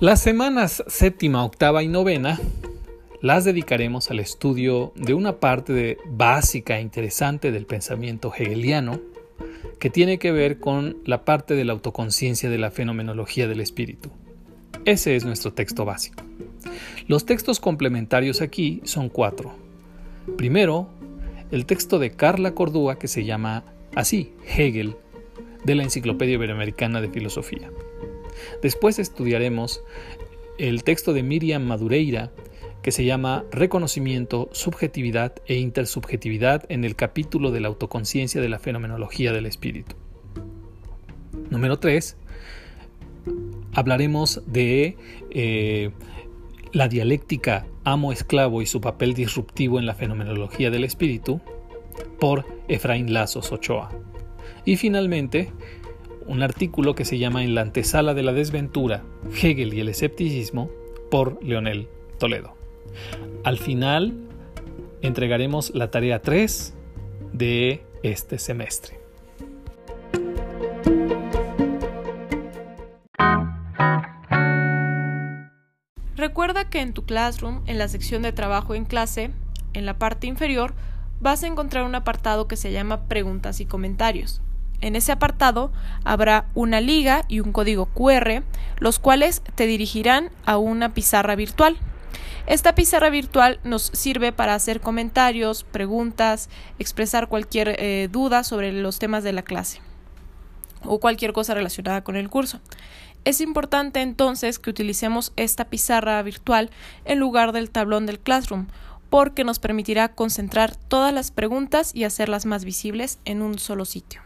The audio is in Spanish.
Las semanas séptima, octava y novena las dedicaremos al estudio de una parte básica e interesante del pensamiento hegeliano que tiene que ver con la parte de la autoconciencia de la fenomenología del espíritu. Ese es nuestro texto básico. Los textos complementarios aquí son cuatro. Primero, el texto de Carla Cordúa que se llama así, Hegel, de la Enciclopedia Iberoamericana de Filosofía. Después estudiaremos el texto de Miriam Madureira que se llama Reconocimiento, Subjetividad e Intersubjetividad en el capítulo de la autoconciencia de la fenomenología del espíritu. Número 3. Hablaremos de eh, la dialéctica amo-esclavo y su papel disruptivo en la fenomenología del espíritu por Efraín Lazos Ochoa. Y finalmente, un artículo que se llama En la antesala de la desventura, Hegel y el escepticismo, por Leonel Toledo. Al final, entregaremos la tarea 3 de este semestre. Recuerda que en tu Classroom, en la sección de trabajo en clase, en la parte inferior, vas a encontrar un apartado que se llama Preguntas y Comentarios. En ese apartado habrá una liga y un código QR, los cuales te dirigirán a una pizarra virtual. Esta pizarra virtual nos sirve para hacer comentarios, preguntas, expresar cualquier eh, duda sobre los temas de la clase o cualquier cosa relacionada con el curso. Es importante entonces que utilicemos esta pizarra virtual en lugar del tablón del Classroom, porque nos permitirá concentrar todas las preguntas y hacerlas más visibles en un solo sitio.